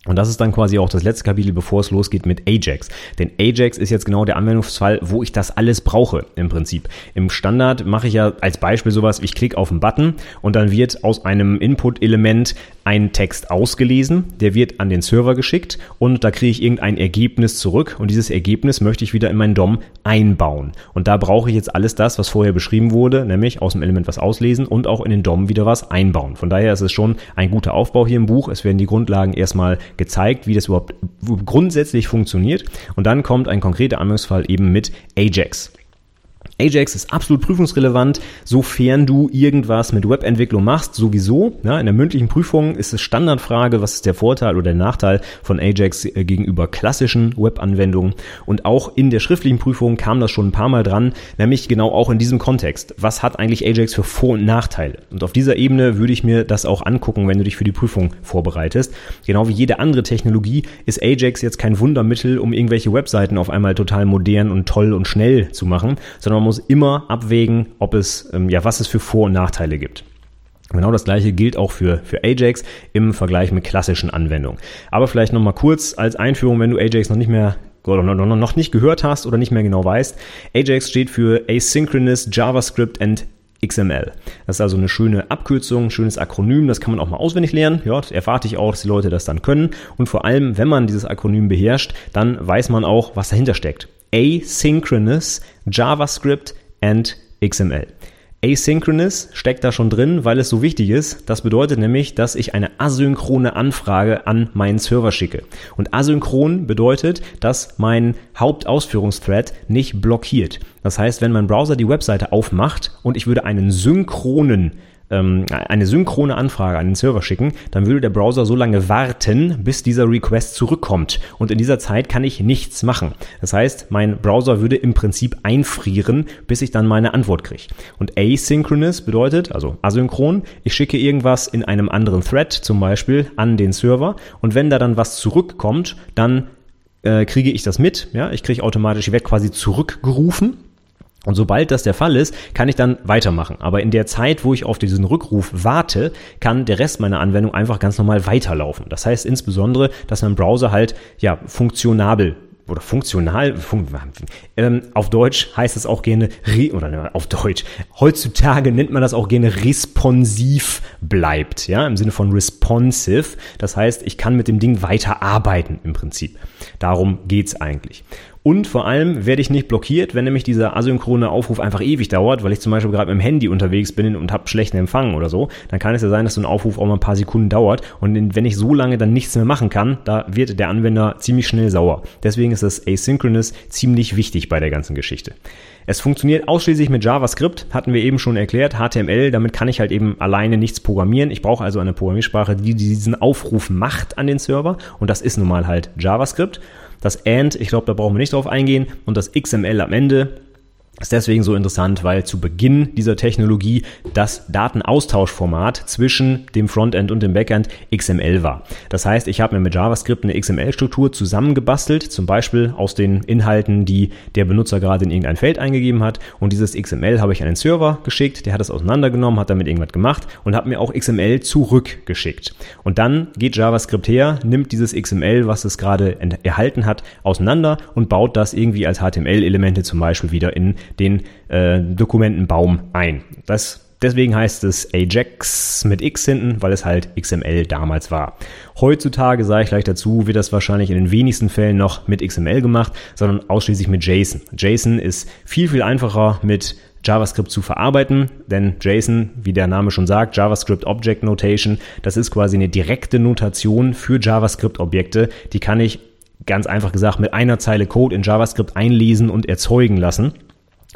Und das ist dann quasi auch das letzte Kapitel, bevor es losgeht mit Ajax. Denn Ajax ist jetzt genau der Anwendungsfall, wo ich das alles brauche im Prinzip. Im Standard mache ich ja als Beispiel sowas, ich klicke auf einen Button und dann wird aus einem Input-Element ein Text ausgelesen, der wird an den Server geschickt und da kriege ich irgendein Ergebnis zurück und dieses Ergebnis möchte ich wieder in meinen DOM einbauen. Und da brauche ich jetzt alles das, was vorher beschrieben wurde, nämlich aus dem Element was auslesen und auch in den DOM wieder was einbauen. Von daher ist es schon ein guter Aufbau hier im Buch. Es werden die Grundlagen erstmal gezeigt, wie das überhaupt grundsätzlich funktioniert. Und dann kommt ein konkreter Anwendungsfall eben mit Ajax. Ajax ist absolut prüfungsrelevant, sofern du irgendwas mit Webentwicklung machst, sowieso. Ja, in der mündlichen Prüfung ist es Standardfrage, was ist der Vorteil oder der Nachteil von Ajax äh, gegenüber klassischen Webanwendungen. Und auch in der schriftlichen Prüfung kam das schon ein paar Mal dran, nämlich genau auch in diesem Kontext. Was hat eigentlich Ajax für Vor- und Nachteile? Und auf dieser Ebene würde ich mir das auch angucken, wenn du dich für die Prüfung vorbereitest. Genau wie jede andere Technologie ist Ajax jetzt kein Wundermittel, um irgendwelche Webseiten auf einmal total modern und toll und schnell zu machen, sondern muss immer abwägen, ob es, ähm, ja, was es für Vor- und Nachteile gibt. Genau das gleiche gilt auch für, für Ajax im Vergleich mit klassischen Anwendungen. Aber vielleicht nochmal kurz als Einführung, wenn du Ajax noch nicht mehr noch nicht gehört hast oder nicht mehr genau weißt. Ajax steht für Asynchronous JavaScript and XML. Das ist also eine schöne Abkürzung, ein schönes Akronym, das kann man auch mal auswendig lernen. Ja, erwarte ich auch, dass die Leute das dann können. Und vor allem, wenn man dieses Akronym beherrscht, dann weiß man auch, was dahinter steckt asynchronous JavaScript and XML. Asynchronous steckt da schon drin, weil es so wichtig ist. Das bedeutet nämlich, dass ich eine asynchrone Anfrage an meinen Server schicke. Und asynchron bedeutet, dass mein Hauptausführungsthread nicht blockiert. Das heißt, wenn mein Browser die Webseite aufmacht und ich würde einen synchronen ähm, eine synchrone Anfrage an den Server schicken, dann würde der Browser so lange warten, bis dieser Request zurückkommt. Und in dieser Zeit kann ich nichts machen. Das heißt, mein Browser würde im Prinzip einfrieren, bis ich dann meine Antwort kriege. Und asynchronous bedeutet, also asynchron, ich schicke irgendwas in einem anderen Thread zum Beispiel an den Server und wenn da dann was zurückkommt, dann äh, kriege ich das mit. Ja, ich kriege automatisch, ich werde quasi zurückgerufen und sobald das der Fall ist, kann ich dann weitermachen. Aber in der Zeit, wo ich auf diesen Rückruf warte, kann der Rest meiner Anwendung einfach ganz normal weiterlaufen. Das heißt insbesondere, dass mein Browser halt ja funktionabel oder funktional, fun ähm, auf Deutsch heißt es auch gerne, oder auf Deutsch, heutzutage nennt man das auch gerne responsiv bleibt, ja, im Sinne von responsive. Das heißt, ich kann mit dem Ding weiter arbeiten im Prinzip. Darum geht's eigentlich. Und vor allem werde ich nicht blockiert, wenn nämlich dieser asynchrone Aufruf einfach ewig dauert, weil ich zum Beispiel gerade mit dem Handy unterwegs bin und habe schlechten Empfang oder so. Dann kann es ja sein, dass so ein Aufruf auch mal ein paar Sekunden dauert. Und wenn ich so lange dann nichts mehr machen kann, da wird der Anwender ziemlich schnell sauer. Deswegen ist das Asynchronous ziemlich wichtig bei der ganzen Geschichte. Es funktioniert ausschließlich mit JavaScript, hatten wir eben schon erklärt, HTML, damit kann ich halt eben alleine nichts programmieren. Ich brauche also eine Programmiersprache, die diesen Aufruf macht an den Server und das ist nun mal halt JavaScript. Das AND, ich glaube, da brauchen wir nicht drauf eingehen. Und das XML am Ende, ist deswegen so interessant, weil zu Beginn dieser Technologie das Datenaustauschformat zwischen dem Frontend und dem Backend XML war. Das heißt, ich habe mir mit JavaScript eine XML-Struktur zusammengebastelt, zum Beispiel aus den Inhalten, die der Benutzer gerade in irgendein Feld eingegeben hat. Und dieses XML habe ich an den Server geschickt, der hat es auseinandergenommen, hat damit irgendwas gemacht und hat mir auch XML zurückgeschickt. Und dann geht JavaScript her, nimmt dieses XML, was es gerade erhalten hat, auseinander und baut das irgendwie als HTML-Elemente zum Beispiel wieder in den äh, Dokumentenbaum ein. Das deswegen heißt es Ajax mit X hinten, weil es halt XML damals war. Heutzutage, sage ich gleich dazu, wird das wahrscheinlich in den wenigsten Fällen noch mit XML gemacht, sondern ausschließlich mit JSON. JSON ist viel, viel einfacher mit JavaScript zu verarbeiten, denn JSON, wie der Name schon sagt, JavaScript Object Notation, das ist quasi eine direkte Notation für JavaScript Objekte, die kann ich ganz einfach gesagt mit einer Zeile Code in JavaScript einlesen und erzeugen lassen.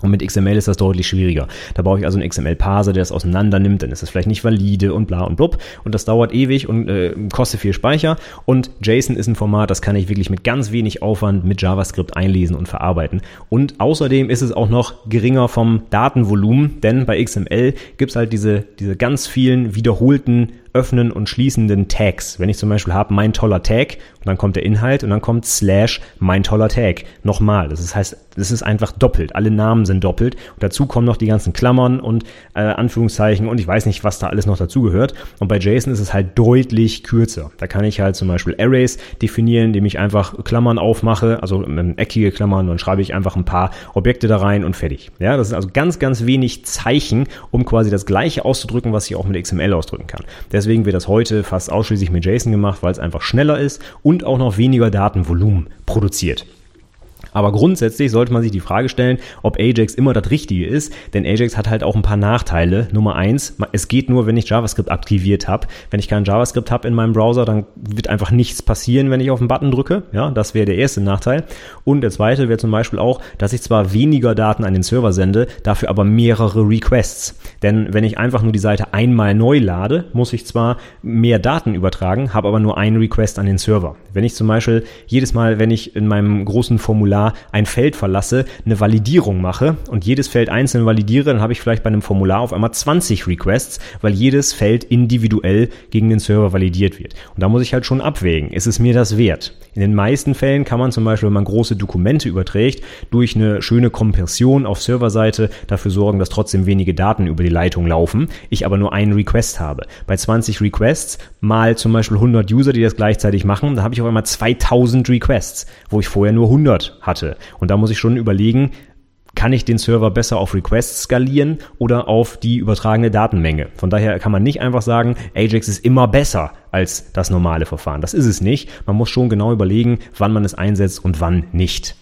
Und mit XML ist das deutlich schwieriger. Da brauche ich also einen XML-Parser, der es auseinander nimmt, dann ist es vielleicht nicht valide und bla und blub. Und das dauert ewig und äh, kostet viel Speicher. Und JSON ist ein Format, das kann ich wirklich mit ganz wenig Aufwand mit JavaScript einlesen und verarbeiten. Und außerdem ist es auch noch geringer vom Datenvolumen, denn bei XML gibt's halt diese, diese ganz vielen wiederholten öffnen und schließenden Tags. Wenn ich zum Beispiel habe, mein toller Tag und dann kommt der Inhalt und dann kommt slash mein toller Tag. Nochmal. Das heißt, das ist einfach doppelt. Alle Namen sind doppelt. Und dazu kommen noch die ganzen Klammern und äh, Anführungszeichen und ich weiß nicht, was da alles noch dazugehört. Und bei JSON ist es halt deutlich kürzer. Da kann ich halt zum Beispiel Arrays definieren, indem ich einfach Klammern aufmache, also eckige Klammern, dann schreibe ich einfach ein paar Objekte da rein und fertig. Ja, das ist also ganz, ganz wenig Zeichen, um quasi das gleiche auszudrücken, was ich auch mit XML ausdrücken kann. Deswegen Deswegen wird das heute fast ausschließlich mit JSON gemacht, weil es einfach schneller ist und auch noch weniger Datenvolumen produziert. Aber grundsätzlich sollte man sich die Frage stellen, ob Ajax immer das Richtige ist, denn Ajax hat halt auch ein paar Nachteile. Nummer eins, es geht nur, wenn ich JavaScript aktiviert habe. Wenn ich kein JavaScript habe in meinem Browser, dann wird einfach nichts passieren, wenn ich auf den Button drücke. Ja, das wäre der erste Nachteil. Und der zweite wäre zum Beispiel auch, dass ich zwar weniger Daten an den Server sende, dafür aber mehrere Requests. Denn wenn ich einfach nur die Seite einmal neu lade, muss ich zwar mehr Daten übertragen, habe aber nur einen Request an den Server. Wenn ich zum Beispiel jedes Mal, wenn ich in meinem großen Formular Ein Feld verlasse, eine Validierung mache und jedes Feld einzeln validiere, dann habe ich vielleicht bei einem Formular auf einmal 20 Requests, weil jedes Feld individuell gegen den Server validiert wird. Und da muss ich halt schon abwägen, ist es mir das wert? In den meisten Fällen kann man zum Beispiel, wenn man große Dokumente überträgt, durch eine schöne Kompression auf Serverseite dafür sorgen, dass trotzdem wenige Daten über die Leitung laufen, ich aber nur einen Request habe. Bei 20 Requests mal zum Beispiel 100 User, die das gleichzeitig machen, da habe ich auf einmal 2000 Requests, wo ich vorher nur 100 hatte. Und da muss ich schon überlegen, kann ich den Server besser auf Requests skalieren oder auf die übertragene Datenmenge. Von daher kann man nicht einfach sagen, Ajax ist immer besser als das normale Verfahren. Das ist es nicht. Man muss schon genau überlegen, wann man es einsetzt und wann nicht.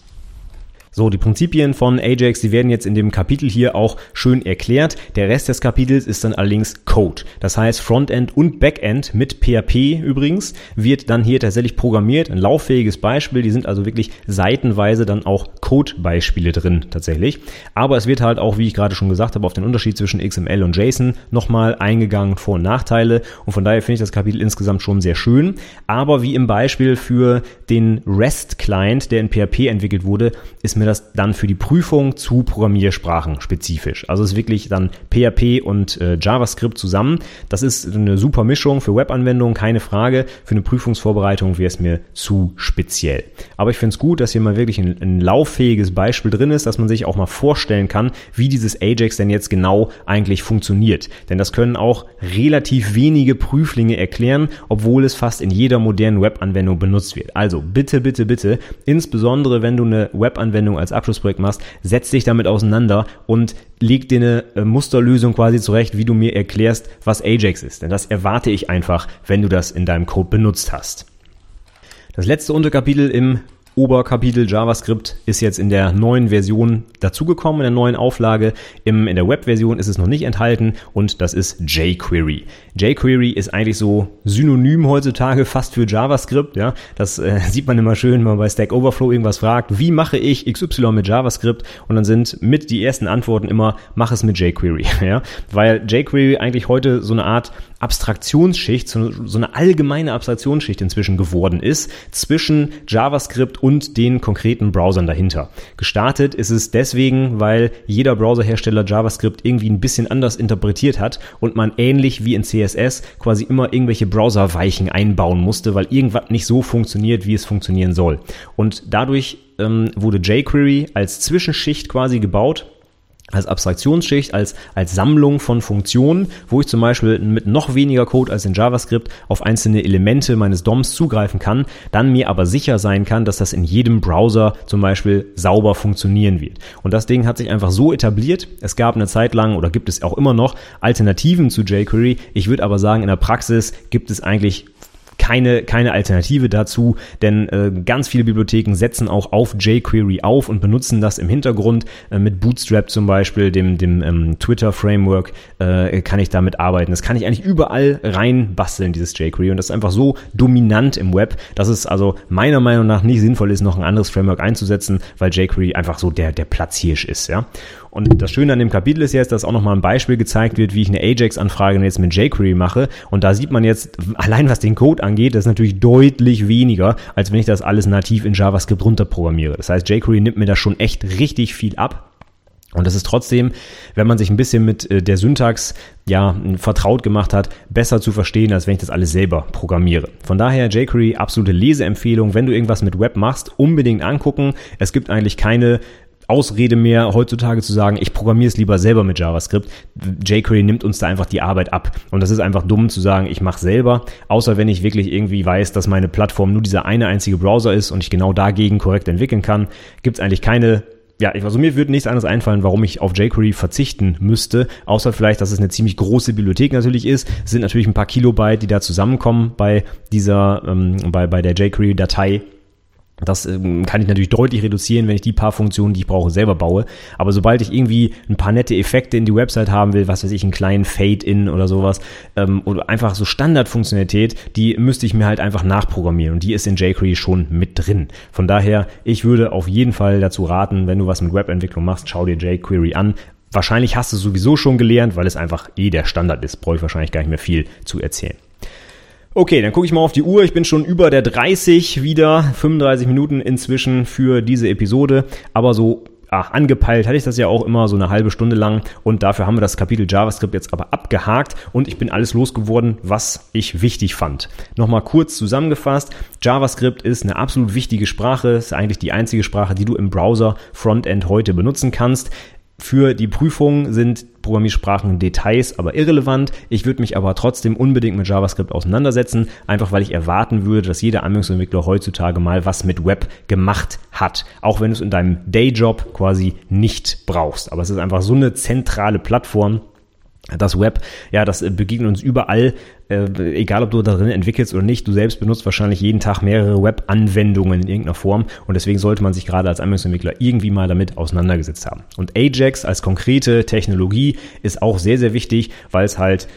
So, die Prinzipien von Ajax, die werden jetzt in dem Kapitel hier auch schön erklärt. Der Rest des Kapitels ist dann allerdings Code. Das heißt, Frontend und Backend mit PHP übrigens wird dann hier tatsächlich programmiert. Ein lauffähiges Beispiel. Die sind also wirklich seitenweise dann auch Code-Beispiele drin tatsächlich. Aber es wird halt auch, wie ich gerade schon gesagt habe, auf den Unterschied zwischen XML und JSON nochmal eingegangen, Vor- und Nachteile. Und von daher finde ich das Kapitel insgesamt schon sehr schön. Aber wie im Beispiel für den REST-Client, der in PHP entwickelt wurde, ist mir das dann für die Prüfung zu Programmiersprachen spezifisch. Also es ist wirklich dann PHP und äh, JavaScript zusammen. Das ist eine super Mischung für Webanwendungen, keine Frage. Für eine Prüfungsvorbereitung wäre es mir zu speziell. Aber ich finde es gut, dass hier mal wirklich ein, ein lauffähiges Beispiel drin ist, dass man sich auch mal vorstellen kann, wie dieses Ajax denn jetzt genau eigentlich funktioniert. Denn das können auch relativ wenige Prüflinge erklären, obwohl es fast in jeder modernen Webanwendung benutzt wird. Also bitte, bitte, bitte, insbesondere wenn du eine Webanwendung als Abschlussprojekt machst, setz dich damit auseinander und leg dir eine äh, Musterlösung quasi zurecht, wie du mir erklärst, was Ajax ist. Denn das erwarte ich einfach, wenn du das in deinem Code benutzt hast. Das letzte Unterkapitel im Oberkapitel JavaScript ist jetzt in der neuen Version dazugekommen, in der neuen Auflage. Im, in der Web-Version ist es noch nicht enthalten und das ist jQuery. jQuery ist eigentlich so synonym heutzutage fast für JavaScript. Ja, das äh, <laughs> sieht man immer schön, wenn man bei Stack Overflow irgendwas fragt. Wie mache ich XY mit JavaScript? Und dann sind mit die ersten Antworten immer, mach es mit jQuery. <laughs> Ja, weil jQuery eigentlich heute so eine Art Abstraktionsschicht, so, so eine allgemeine Abstraktionsschicht inzwischen geworden ist zwischen JavaScript und den konkreten Browsern dahinter. Gestartet ist es deswegen, weil jeder Browserhersteller JavaScript irgendwie ein bisschen anders interpretiert hat und man ähnlich wie in CSS quasi immer irgendwelche Browserweichen einbauen musste, weil irgendwas nicht so funktioniert, wie es funktionieren soll. Und dadurch ähm, wurde jQuery als Zwischenschicht quasi gebaut als Abstraktionsschicht, als, als Sammlung von Funktionen, wo ich zum Beispiel mit noch weniger Code als in JavaScript auf einzelne Elemente meines DOMs zugreifen kann, dann mir aber sicher sein kann, dass das in jedem Browser zum Beispiel sauber funktionieren wird. Und das Ding hat sich einfach so etabliert. Es gab eine Zeit lang oder gibt es auch immer noch Alternativen zu jQuery. Ich würde aber sagen, in der Praxis gibt es eigentlich keine, keine Alternative dazu, denn äh, ganz viele Bibliotheken setzen auch auf jQuery auf und benutzen das im Hintergrund. Äh, mit Bootstrap zum Beispiel, dem, dem ähm, Twitter-Framework, äh, kann ich damit arbeiten. Das kann ich eigentlich überall rein basteln, dieses jQuery. Und das ist einfach so dominant im Web, dass es also meiner Meinung nach nicht sinnvoll ist, noch ein anderes Framework einzusetzen, weil jQuery einfach so der, der Platzhirsch ist. Ja? Und das Schöne an dem Kapitel ist jetzt, dass auch nochmal ein Beispiel gezeigt wird, wie ich eine Ajax-Anfrage jetzt mit jQuery mache. Und da sieht man jetzt, allein was den Code angeht, das ist natürlich deutlich weniger, als wenn ich das alles nativ in JavaScript runterprogrammiere. Das heißt, jQuery nimmt mir da schon echt richtig viel ab. Und das ist trotzdem, wenn man sich ein bisschen mit äh, der Syntax ja vertraut gemacht hat, besser zu verstehen, als wenn ich das alles selber programmiere. Von daher jQuery absolute Leseempfehlung, wenn du irgendwas mit Web machst, unbedingt angucken. Es gibt eigentlich keine Ausrede mehr, heutzutage zu sagen, ich programmiere es lieber selber mit JavaScript. jQuery nimmt uns da einfach die Arbeit ab. Und das ist einfach dumm zu sagen, ich mache selber, außer wenn ich wirklich irgendwie weiß, dass meine Plattform nur dieser eine einzige Browser ist und ich genau dagegen korrekt entwickeln kann, gibt es eigentlich keine ja, also mir würde nichts anderes einfallen, warum ich auf jQuery verzichten müsste, außer vielleicht, dass es eine ziemlich große Bibliothek natürlich ist. Es sind natürlich ein paar Kilobyte, die da zusammenkommen bei dieser, ähm, bei, bei der jQuery-Datei. Das ähm, kann ich natürlich deutlich reduzieren, wenn ich die paar Funktionen, die ich brauche, selber baue. Aber sobald ich irgendwie ein paar nette Effekte in die Website haben will, was weiß ich, einen kleinen Fade-In oder sowas, ähm, oder einfach so Standardfunktionalität, die müsste ich mir halt einfach nachprogrammieren. Und die ist in jQuery schon mit drin. Von daher, ich würde auf jeden Fall dazu raten, wenn du was mit Webentwicklung machst, schau dir jQuery an. Wahrscheinlich hast du sowieso schon gelernt, weil es einfach eh der Standard ist. Brauche ich wahrscheinlich gar nicht mehr viel zu erzählen. Okay, dann gucke ich mal auf die Uhr. Ich bin schon über der 30 wieder, 35 Minuten inzwischen für diese Episode. Aber so ach, angepeilt hatte ich das ja auch immer so eine halbe Stunde lang und dafür haben wir das Kapitel JavaScript jetzt aber abgehakt und ich bin alles losgeworden, was ich wichtig fand. Nochmal kurz zusammengefasst, JavaScript ist eine absolut wichtige Sprache, ist eigentlich die einzige Sprache, die du im Browser Frontend heute benutzen kannst. Für die Prüfung sind Programmiersprachen Details aber irrelevant. Ich würde mich aber trotzdem unbedingt mit JavaScript auseinandersetzen, einfach weil ich erwarten würde, dass jeder Anwendungsentwickler heutzutage mal was mit Web gemacht hat. Auch wenn du es in deinem Dayjob quasi nicht brauchst. Aber es ist einfach so eine zentrale Plattform, das Web, ja, das äh, begegnet uns überall, äh, egal ob du darin entwickelst oder nicht. Du selbst benutzt wahrscheinlich jeden Tag mehrere Web-Anwendungen in irgendeiner Form und deswegen sollte man sich gerade als Anwendungsentwickler irgendwie mal damit auseinandergesetzt haben. Und Ajax als konkrete Technologie ist auch sehr, sehr wichtig, weil es halt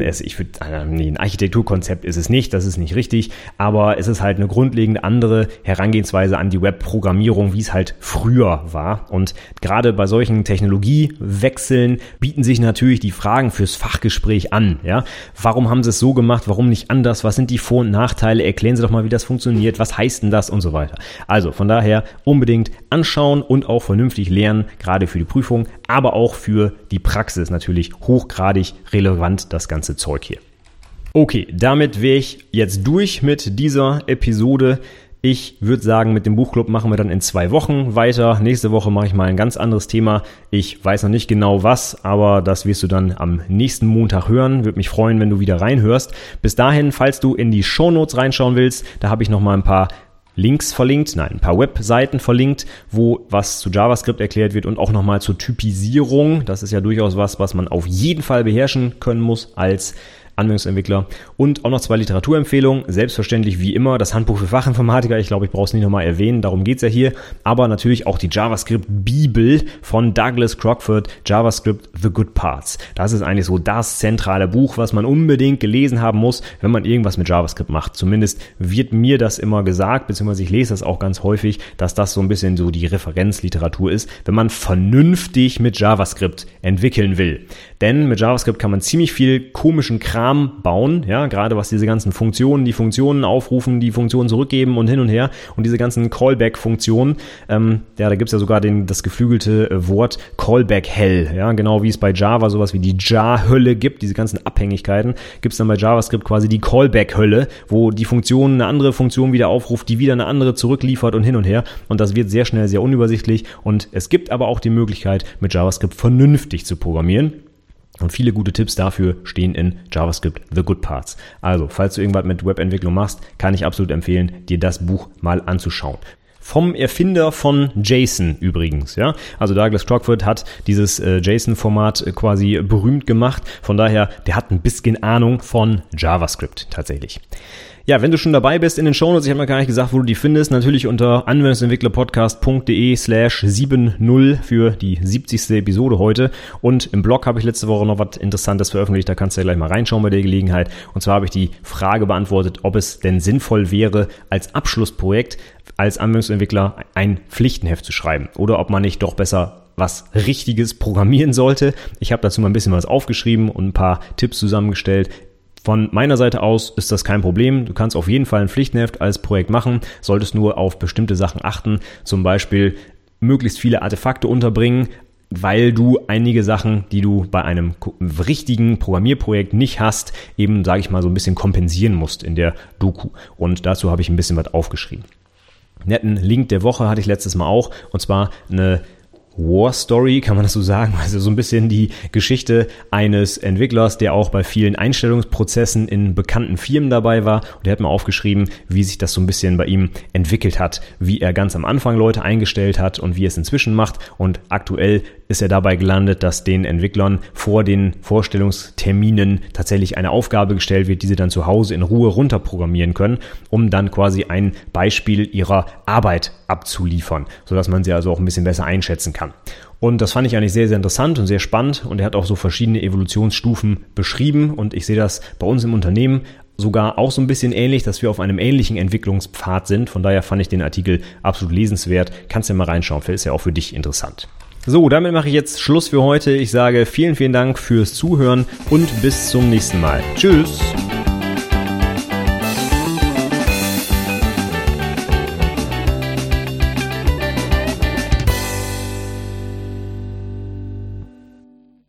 ich würde, äh, nee, ein Architekturkonzept ist es nicht, das ist nicht richtig, aber es ist halt eine grundlegend andere Herangehensweise an die Webprogrammierung, wie es halt früher war. Und gerade bei solchen Technologiewechseln bieten sich natürlich die Fragen fürs Fachgespräch an. Ja, warum haben sie es so gemacht? Warum nicht anders? Was sind die Vor- und Nachteile? Erklären Sie doch mal, wie das funktioniert. Was heißt denn das und so weiter. Also von daher unbedingt anschauen und auch vernünftig lernen, gerade für die Prüfung, aber auch für die Praxis natürlich hochgradig relevant das ganze Zeug hier. Okay, damit wäre ich jetzt durch mit dieser Episode. Ich würde sagen, mit dem Buchclub machen wir dann in zwei Wochen weiter. Nächste Woche mache ich mal ein ganz anderes Thema. Ich weiß noch nicht genau was, aber das wirst du dann am nächsten Montag hören. Würde mich freuen, wenn du wieder reinhörst. Bis dahin, falls du in die Shownotes reinschauen willst, da habe ich noch mal ein paar Links verlinkt, nein, ein paar Webseiten verlinkt, wo was zu JavaScript erklärt wird und auch nochmal zur Typisierung. Das ist ja durchaus was, was man auf jeden Fall beherrschen können muss als Anwendungsentwickler. Und auch noch zwei Literaturempfehlungen. Selbstverständlich wie immer das Handbuch für Fachinformatiker. Ich glaube, ich brauche es nicht nochmal erwähnen, darum geht's ja hier. Aber natürlich auch die JavaScript-Bibel von Douglas Crockford, JavaScript The Good Parts. Das ist eigentlich so das zentrale Buch, was man unbedingt gelesen haben muss, wenn man irgendwas mit JavaScript macht. Zumindest wird mir das immer gesagt, beziehungsweise ich lese das auch ganz häufig, dass das so ein bisschen so die Referenzliteratur ist, wenn man vernünftig mit JavaScript entwickeln will. Denn mit JavaScript kann man ziemlich viel komischen Kram Kram bauen, ja, gerade was diese ganzen Funktionen, die Funktionen aufrufen, die Funktionen zurückgeben und hin und her und diese ganzen Callback-Funktionen, ähm, ja, da gibt's ja sogar den, das geflügelte äh, Wort Callback-Hell, ja, genau wie es bei Java sowas wie die Jar-Hölle gibt, diese ganzen Abhängigkeiten, gibt's dann bei JavaScript quasi die Callback-Hölle, wo die Funktion eine andere Funktion wieder aufruft, die wieder eine andere zurückliefert und hin und her und das wird sehr schnell sehr unübersichtlich und es gibt aber auch die Möglichkeit, mit JavaScript vernünftig zu programmieren. Und viele gute Tipps dafür stehen in JavaScript The Good Parts. Also, falls du irgendwas mit Webentwicklung machst, kann ich absolut empfehlen, dir das Buch mal anzuschauen. Vom Erfinder von JSON übrigens, ja. Also Douglas Crockford hat dieses äh, JSON-Format äh, quasi berühmt gemacht. Von daher, der hat ein bisschen Ahnung von JavaScript tatsächlich. Ja, wenn du schon dabei bist in den Shownotes, ich habe mir gar nicht gesagt, wo du die findest, natürlich unter anwendungsentwicklerpodcast.de slash 70 für die 70. Episode heute. Und im Blog habe ich letzte Woche noch was Interessantes veröffentlicht, da kannst du ja gleich mal reinschauen bei der Gelegenheit. Und zwar habe ich die Frage beantwortet, ob es denn sinnvoll wäre, als Abschlussprojekt als Anwendungsentwickler ein Pflichtenheft zu schreiben oder ob man nicht doch besser was Richtiges programmieren sollte. Ich habe dazu mal ein bisschen was aufgeschrieben und ein paar Tipps zusammengestellt. Von meiner Seite aus ist das kein Problem. Du kannst auf jeden Fall ein Pflichtenheft als Projekt machen, solltest nur auf bestimmte Sachen achten, zum Beispiel möglichst viele Artefakte unterbringen, weil du einige Sachen, die du bei einem richtigen Programmierprojekt nicht hast, eben, sage ich mal, so ein bisschen kompensieren musst in der Doku. Und dazu habe ich ein bisschen was aufgeschrieben. Netten Link der Woche hatte ich letztes Mal auch, und zwar eine War Story, kann man das so sagen? Also so ein bisschen die Geschichte eines Entwicklers, der auch bei vielen Einstellungsprozessen in bekannten Firmen dabei war. Und der hat mal aufgeschrieben, wie sich das so ein bisschen bei ihm entwickelt hat, wie er ganz am Anfang Leute eingestellt hat und wie er es inzwischen macht. Und aktuell ist er dabei gelandet, dass den Entwicklern vor den Vorstellungsterminen tatsächlich eine Aufgabe gestellt wird, die sie dann zu Hause in Ruhe runterprogrammieren können, um dann quasi ein Beispiel ihrer Arbeit abzuliefern, sodass man sie also auch ein bisschen besser einschätzen kann. Und das fand ich eigentlich sehr, sehr interessant und sehr spannend. Und er hat auch so verschiedene Evolutionsstufen beschrieben. Und ich sehe das bei uns im Unternehmen sogar auch so ein bisschen ähnlich, dass wir auf einem ähnlichen Entwicklungspfad sind. Von daher fand ich den Artikel absolut lesenswert. Kannst ja mal reinschauen, ist ja auch für dich interessant. So, damit mache ich jetzt Schluss für heute. Ich sage vielen, vielen Dank fürs Zuhören und bis zum nächsten Mal. Tschüss!